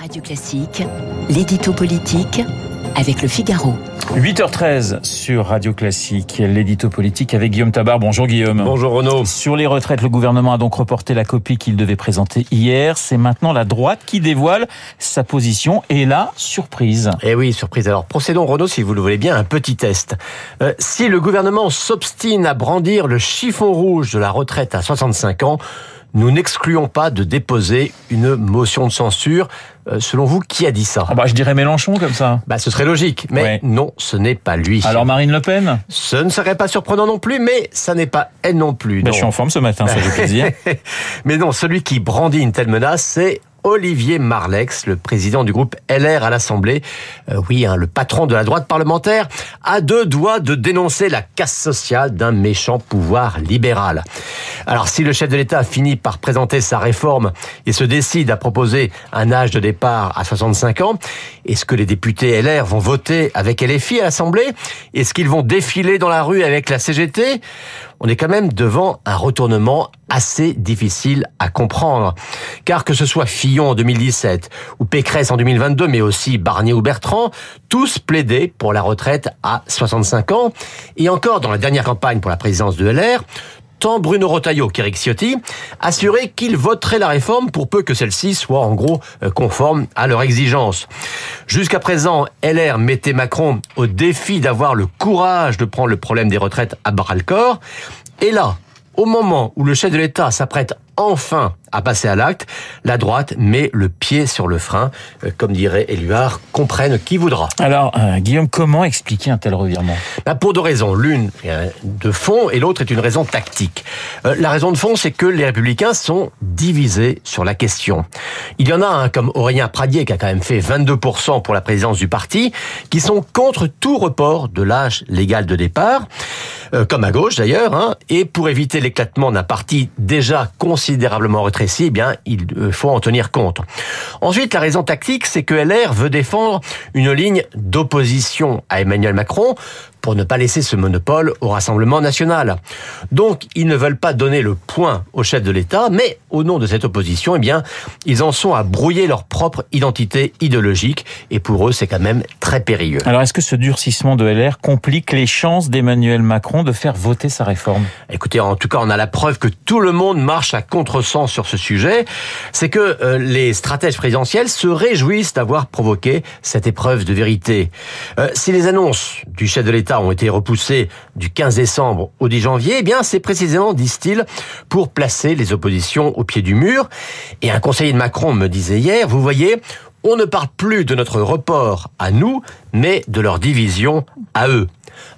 Radio Classique, l'édito politique avec le Figaro. 8h13 sur Radio Classique, l'édito politique avec Guillaume Tabar. Bonjour Guillaume. Bonjour Renaud. Sur les retraites, le gouvernement a donc reporté la copie qu'il devait présenter hier. C'est maintenant la droite qui dévoile sa position et la surprise. Eh oui, surprise. Alors procédons Renaud, si vous le voulez bien, un petit test. Euh, si le gouvernement s'obstine à brandir le chiffon rouge de la retraite à 65 ans, nous n'excluons pas de déposer une motion de censure. Euh, selon vous, qui a dit ça? Ah bah, Je dirais Mélenchon comme ça. Bah, ce serait logique, mais Ouais. non, ce n'est pas lui. Alors Marine Le Pen? Ce ne serait pas surprenant non plus, mais ça n'est pas elle non plus. Bah, non. Je suis en forme ce matin, ça fait plaisir. Mais non, celui qui brandit une telle menace, c'est Olivier Marlex, le président du groupe LR à l'Assemblée. Euh, oui, hein, le patron de la droite parlementaire, a deux doigts de dénoncer la casse sociale d'un méchant pouvoir libéral. Alors, si le chef de l'État finit par présenter sa réforme et se décide à proposer un âge de départ à 65 ans, est-ce que les députés LR vont voter avec LFI à l'Assemblée? Est-ce qu'ils vont défiler dans la rue avec la CGT on est quand même devant un retournement assez difficile à comprendre. Car que ce soit Fillon en 2017 ou Pécresse en 2022, mais aussi Barnier ou Bertrand, tous plaidaient pour la retraite à 65 ans. Et encore dans la dernière campagne pour la présidence de LR, Bruno Retailleau qu'Éric Ciotti assuraient qu'ils voteraient la réforme pour peu que celle-ci soit en gros euh, conforme à leurs exigences. Jusqu'à présent, LR mettait Macron au défi d'avoir le courage de prendre le problème des retraites à bras le corps. Et là, au moment où le chef de l'État s'apprête enfin à passer à l'acte, la droite met le pied sur le frein. Euh, Comme dirait Éluard, comprenne qui voudra. Alors euh, Guillaume, comment expliquer un tel revirement? Bah, pour deux raisons. L'une de fond et l'autre est une raison tactique. Euh, la raison de fond, c'est que les républicains sont divisés sur la question. Il y en a un comme Aurélien Pradier qui a quand même fait 22% pour la présidence du parti, qui sont contre tout report de l'âge légal de départ, euh, comme à gauche d'ailleurs, hein, et pour éviter l'éclatement d'un parti déjà considérablement rétréci, eh bien, il euh, faut en tenir compte. Ensuite, la raison tactique, c'est que LR veut défendre une ligne d'opposition à Emmanuel Macron pour ne pas laisser ce monopole au Rassemblement national. Donc, ils ne veulent pas donner le point au chef de l'État, mais au nom de cette opposition, eh bien, ils en sont à brouiller leur propre identité idéologique, et pour eux, c'est quand même très périlleux. Alors est-ce que ce durcissement de LR complique les chances d'Emmanuel Macron de faire voter sa réforme? Écoutez, en tout cas, on a la preuve que tout le monde marche à contresens sur ce sujet. C'est que euh, les stratèges présidentiels se réjouissent d'avoir provoqué cette épreuve de vérité. Euh, si les annonces du chef de l'État ont été repoussées du 15 décembre au 10 janvier, eh bien, c'est précisément, disent-ils, pour placer les oppositions au pied du mur. Et un conseiller de Macron me disait hier, vous voyez, on ne parle plus de notre report à nous, mais de leur division à eux.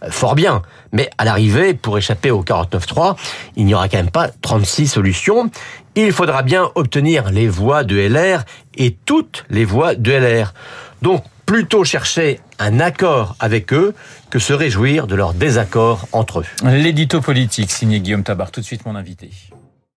Euh, Fort bien, mais à l'arrivée, pour échapper au 49.3, il n'y aura quand même pas 36 solutions. Il faudra bien obtenir les voix de LR et toutes les voix de LR. Donc, plutôt chercher un accord avec eux que se réjouir de leur désaccord entre eux. L'édito politique signé Guillaume Tabar, tout de suite mon invité.